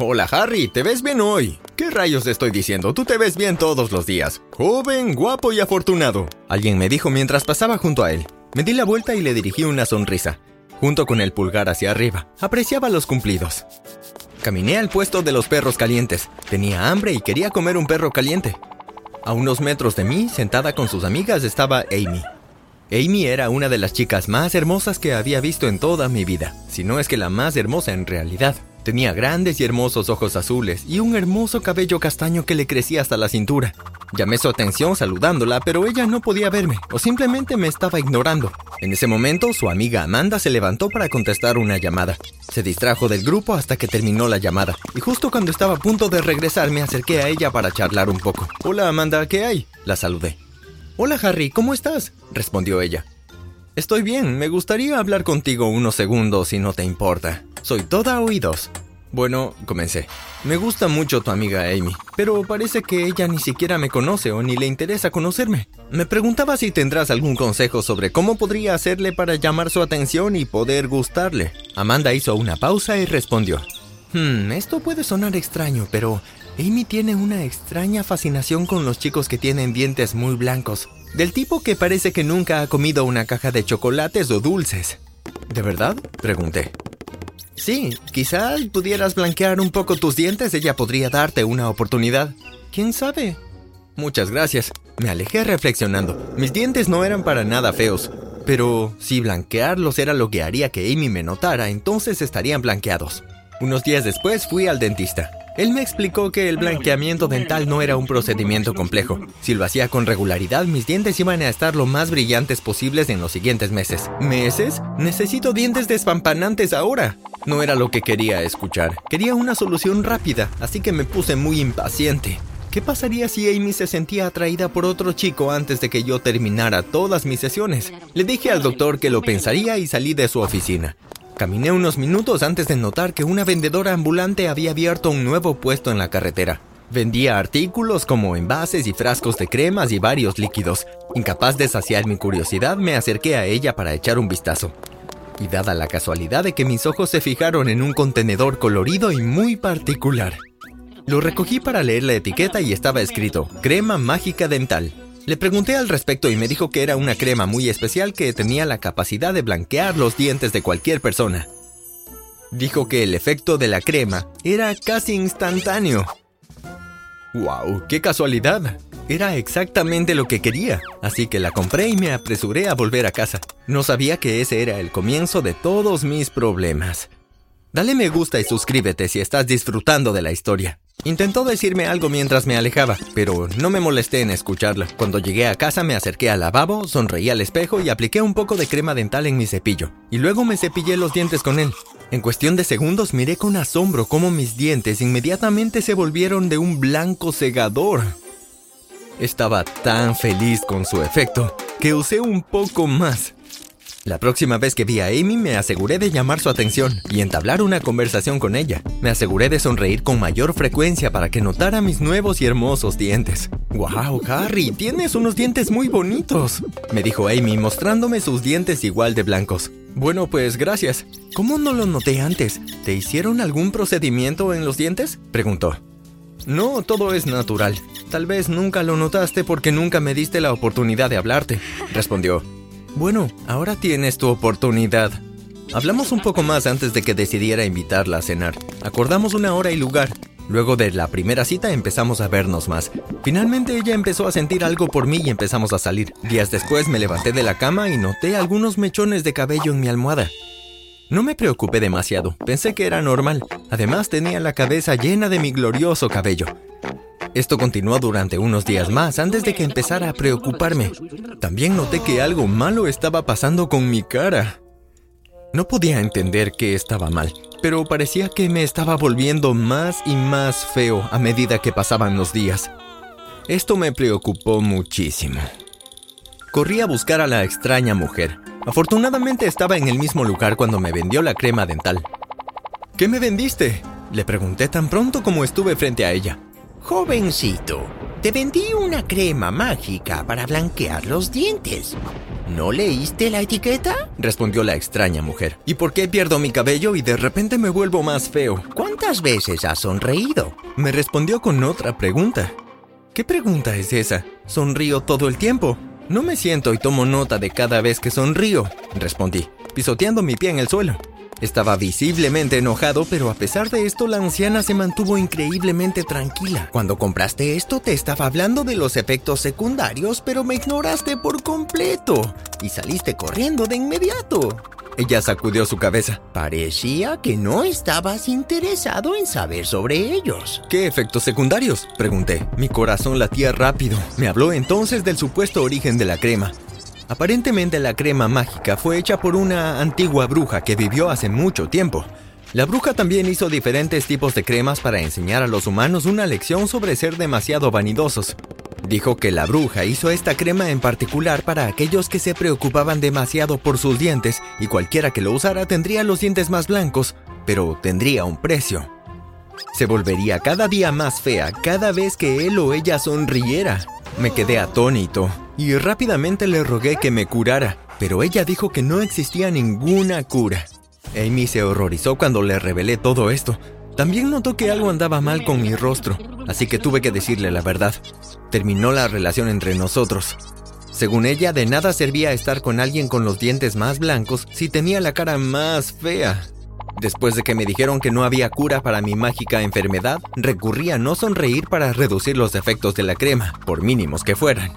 Hola Harry, ¿te ves bien hoy? ¿Qué rayos estoy diciendo? Tú te ves bien todos los días. Joven, guapo y afortunado. Alguien me dijo mientras pasaba junto a él. Me di la vuelta y le dirigí una sonrisa. Junto con el pulgar hacia arriba, apreciaba los cumplidos. Caminé al puesto de los perros calientes. Tenía hambre y quería comer un perro caliente. A unos metros de mí, sentada con sus amigas, estaba Amy. Amy era una de las chicas más hermosas que había visto en toda mi vida, si no es que la más hermosa en realidad. Tenía grandes y hermosos ojos azules y un hermoso cabello castaño que le crecía hasta la cintura. Llamé su atención saludándola, pero ella no podía verme o simplemente me estaba ignorando. En ese momento, su amiga Amanda se levantó para contestar una llamada. Se distrajo del grupo hasta que terminó la llamada, y justo cuando estaba a punto de regresar me acerqué a ella para charlar un poco. Hola Amanda, ¿qué hay? La saludé. Hola Harry, ¿cómo estás? respondió ella. Estoy bien, me gustaría hablar contigo unos segundos si no te importa. Soy toda oídos. Bueno, comencé. Me gusta mucho tu amiga Amy, pero parece que ella ni siquiera me conoce o ni le interesa conocerme. Me preguntaba si tendrás algún consejo sobre cómo podría hacerle para llamar su atención y poder gustarle. Amanda hizo una pausa y respondió. Hmm, esto puede sonar extraño, pero Amy tiene una extraña fascinación con los chicos que tienen dientes muy blancos, del tipo que parece que nunca ha comido una caja de chocolates o dulces. ¿De verdad? Pregunté. Sí, quizás pudieras blanquear un poco tus dientes, ella podría darte una oportunidad. ¿Quién sabe? Muchas gracias. Me alejé reflexionando. Mis dientes no eran para nada feos, pero si blanquearlos era lo que haría que Amy me notara, entonces estarían blanqueados. Unos días después fui al dentista. Él me explicó que el blanqueamiento dental no era un procedimiento complejo. Si lo hacía con regularidad, mis dientes iban a estar lo más brillantes posibles en los siguientes meses. ¿Meses? Necesito dientes despampanantes ahora. No era lo que quería escuchar. Quería una solución rápida, así que me puse muy impaciente. ¿Qué pasaría si Amy se sentía atraída por otro chico antes de que yo terminara todas mis sesiones? Le dije al doctor que lo pensaría y salí de su oficina. Caminé unos minutos antes de notar que una vendedora ambulante había abierto un nuevo puesto en la carretera. Vendía artículos como envases y frascos de cremas y varios líquidos. Incapaz de saciar mi curiosidad, me acerqué a ella para echar un vistazo y dada la casualidad de que mis ojos se fijaron en un contenedor colorido y muy particular. Lo recogí para leer la etiqueta y estaba escrito, crema mágica dental. Le pregunté al respecto y me dijo que era una crema muy especial que tenía la capacidad de blanquear los dientes de cualquier persona. Dijo que el efecto de la crema era casi instantáneo. ¡Wow! ¡Qué casualidad! Era exactamente lo que quería, así que la compré y me apresuré a volver a casa. No sabía que ese era el comienzo de todos mis problemas. Dale me gusta y suscríbete si estás disfrutando de la historia. Intentó decirme algo mientras me alejaba, pero no me molesté en escucharla. Cuando llegué a casa me acerqué al lavabo, sonreí al espejo y apliqué un poco de crema dental en mi cepillo. Y luego me cepillé los dientes con él. En cuestión de segundos miré con asombro cómo mis dientes inmediatamente se volvieron de un blanco cegador. Estaba tan feliz con su efecto que usé un poco más. La próxima vez que vi a Amy me aseguré de llamar su atención y entablar una conversación con ella. Me aseguré de sonreír con mayor frecuencia para que notara mis nuevos y hermosos dientes. ¡Wow, Harry! Tienes unos dientes muy bonitos, me dijo Amy mostrándome sus dientes igual de blancos. Bueno, pues gracias. ¿Cómo no lo noté antes? ¿Te hicieron algún procedimiento en los dientes? preguntó. No, todo es natural. Tal vez nunca lo notaste porque nunca me diste la oportunidad de hablarte, respondió. Bueno, ahora tienes tu oportunidad. Hablamos un poco más antes de que decidiera invitarla a cenar. Acordamos una hora y lugar. Luego de la primera cita empezamos a vernos más. Finalmente ella empezó a sentir algo por mí y empezamos a salir. Días después me levanté de la cama y noté algunos mechones de cabello en mi almohada. No me preocupé demasiado, pensé que era normal. Además tenía la cabeza llena de mi glorioso cabello. Esto continuó durante unos días más antes de que empezara a preocuparme. También noté que algo malo estaba pasando con mi cara. No podía entender qué estaba mal, pero parecía que me estaba volviendo más y más feo a medida que pasaban los días. Esto me preocupó muchísimo. Corrí a buscar a la extraña mujer. Afortunadamente estaba en el mismo lugar cuando me vendió la crema dental. ¿Qué me vendiste? Le pregunté tan pronto como estuve frente a ella. Jovencito, te vendí una crema mágica para blanquear los dientes. ¿No leíste la etiqueta? respondió la extraña mujer. ¿Y por qué pierdo mi cabello y de repente me vuelvo más feo? ¿Cuántas veces has sonreído? Me respondió con otra pregunta. ¿Qué pregunta es esa? Sonrío todo el tiempo. No me siento y tomo nota de cada vez que sonrío, respondí, pisoteando mi pie en el suelo. Estaba visiblemente enojado, pero a pesar de esto la anciana se mantuvo increíblemente tranquila. Cuando compraste esto te estaba hablando de los efectos secundarios, pero me ignoraste por completo y saliste corriendo de inmediato. Ella sacudió su cabeza. Parecía que no estabas interesado en saber sobre ellos. ¿Qué efectos secundarios? Pregunté. Mi corazón latía rápido. Me habló entonces del supuesto origen de la crema. Aparentemente la crema mágica fue hecha por una antigua bruja que vivió hace mucho tiempo. La bruja también hizo diferentes tipos de cremas para enseñar a los humanos una lección sobre ser demasiado vanidosos. Dijo que la bruja hizo esta crema en particular para aquellos que se preocupaban demasiado por sus dientes y cualquiera que lo usara tendría los dientes más blancos, pero tendría un precio. Se volvería cada día más fea cada vez que él o ella sonriera. Me quedé atónito y rápidamente le rogué que me curara, pero ella dijo que no existía ninguna cura. Amy se horrorizó cuando le revelé todo esto. También notó que algo andaba mal con mi rostro, así que tuve que decirle la verdad. Terminó la relación entre nosotros. Según ella, de nada servía estar con alguien con los dientes más blancos si tenía la cara más fea. Después de que me dijeron que no había cura para mi mágica enfermedad, recurrí a no sonreír para reducir los efectos de la crema, por mínimos que fueran.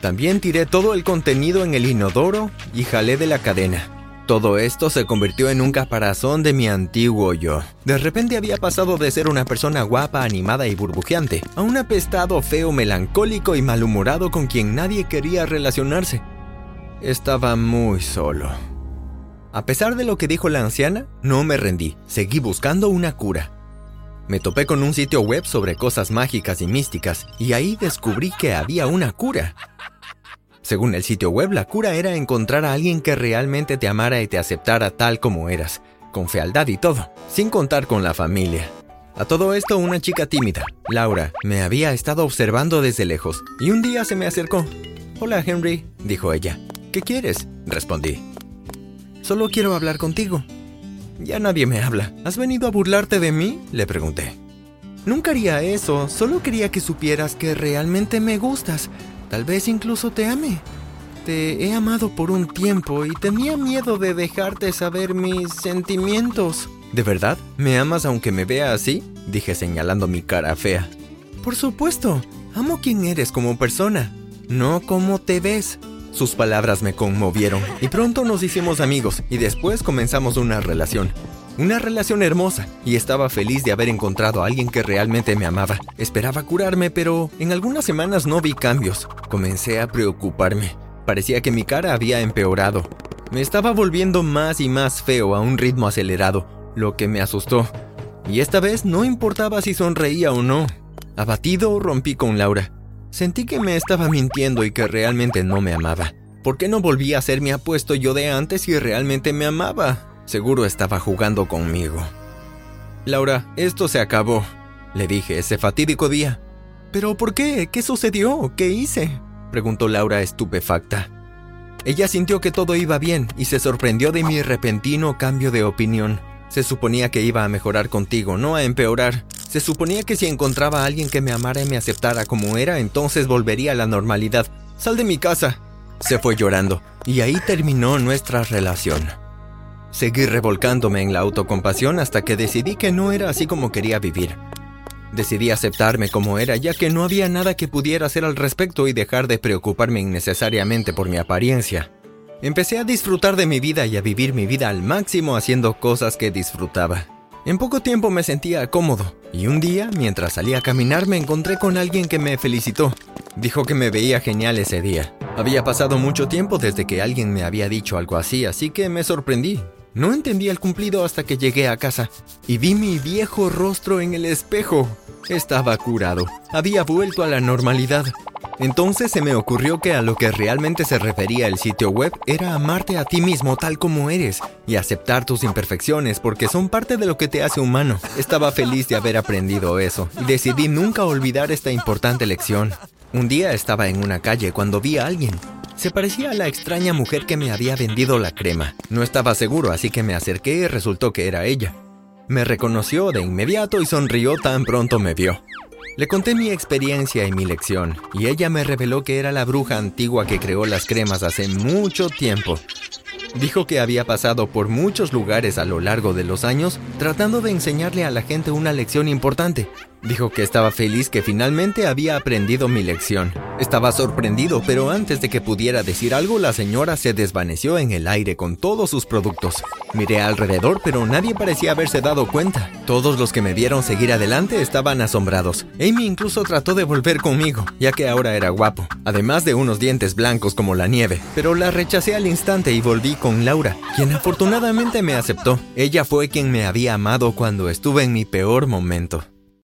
También tiré todo el contenido en el inodoro y jalé de la cadena. Todo esto se convirtió en un caparazón de mi antiguo yo. De repente había pasado de ser una persona guapa, animada y burbujeante, a un apestado, feo, melancólico y malhumorado con quien nadie quería relacionarse. Estaba muy solo. A pesar de lo que dijo la anciana, no me rendí, seguí buscando una cura. Me topé con un sitio web sobre cosas mágicas y místicas, y ahí descubrí que había una cura. Según el sitio web, la cura era encontrar a alguien que realmente te amara y te aceptara tal como eras, con fealdad y todo, sin contar con la familia. A todo esto, una chica tímida, Laura, me había estado observando desde lejos, y un día se me acercó. Hola Henry, dijo ella. ¿Qué quieres? respondí. Solo quiero hablar contigo. Ya nadie me habla. ¿Has venido a burlarte de mí? Le pregunté. Nunca haría eso, solo quería que supieras que realmente me gustas. Tal vez incluso te ame. Te he amado por un tiempo y tenía miedo de dejarte saber mis sentimientos. ¿De verdad? ¿Me amas aunque me vea así? Dije señalando mi cara fea. Por supuesto, amo quien eres como persona, no como te ves. Sus palabras me conmovieron y pronto nos hicimos amigos y después comenzamos una relación. Una relación hermosa y estaba feliz de haber encontrado a alguien que realmente me amaba. Esperaba curarme, pero en algunas semanas no vi cambios. Comencé a preocuparme. Parecía que mi cara había empeorado. Me estaba volviendo más y más feo a un ritmo acelerado, lo que me asustó. Y esta vez no importaba si sonreía o no. Abatido, rompí con Laura. Sentí que me estaba mintiendo y que realmente no me amaba. ¿Por qué no volví a ser mi apuesto yo de antes si realmente me amaba? Seguro estaba jugando conmigo. Laura, esto se acabó, le dije ese fatídico día. ¿Pero por qué? ¿Qué sucedió? ¿Qué hice? preguntó Laura estupefacta. Ella sintió que todo iba bien y se sorprendió de mi repentino cambio de opinión. Se suponía que iba a mejorar contigo, no a empeorar. Se suponía que si encontraba a alguien que me amara y me aceptara como era, entonces volvería a la normalidad. Sal de mi casa. Se fue llorando, y ahí terminó nuestra relación. Seguí revolcándome en la autocompasión hasta que decidí que no era así como quería vivir. Decidí aceptarme como era, ya que no había nada que pudiera hacer al respecto y dejar de preocuparme innecesariamente por mi apariencia. Empecé a disfrutar de mi vida y a vivir mi vida al máximo haciendo cosas que disfrutaba. En poco tiempo me sentía cómodo, y un día, mientras salía a caminar, me encontré con alguien que me felicitó. Dijo que me veía genial ese día. Había pasado mucho tiempo desde que alguien me había dicho algo así, así que me sorprendí. No entendí el cumplido hasta que llegué a casa y vi mi viejo rostro en el espejo. Estaba curado, había vuelto a la normalidad. Entonces se me ocurrió que a lo que realmente se refería el sitio web era amarte a ti mismo tal como eres y aceptar tus imperfecciones porque son parte de lo que te hace humano. Estaba feliz de haber aprendido eso y decidí nunca olvidar esta importante lección. Un día estaba en una calle cuando vi a alguien. Se parecía a la extraña mujer que me había vendido la crema. No estaba seguro, así que me acerqué y resultó que era ella. Me reconoció de inmediato y sonrió tan pronto me vio. Le conté mi experiencia y mi lección, y ella me reveló que era la bruja antigua que creó las cremas hace mucho tiempo. Dijo que había pasado por muchos lugares a lo largo de los años tratando de enseñarle a la gente una lección importante, Dijo que estaba feliz que finalmente había aprendido mi lección. Estaba sorprendido, pero antes de que pudiera decir algo, la señora se desvaneció en el aire con todos sus productos. Miré alrededor, pero nadie parecía haberse dado cuenta. Todos los que me vieron seguir adelante estaban asombrados. Amy incluso trató de volver conmigo, ya que ahora era guapo, además de unos dientes blancos como la nieve. Pero la rechacé al instante y volví con Laura, quien afortunadamente me aceptó. Ella fue quien me había amado cuando estuve en mi peor momento.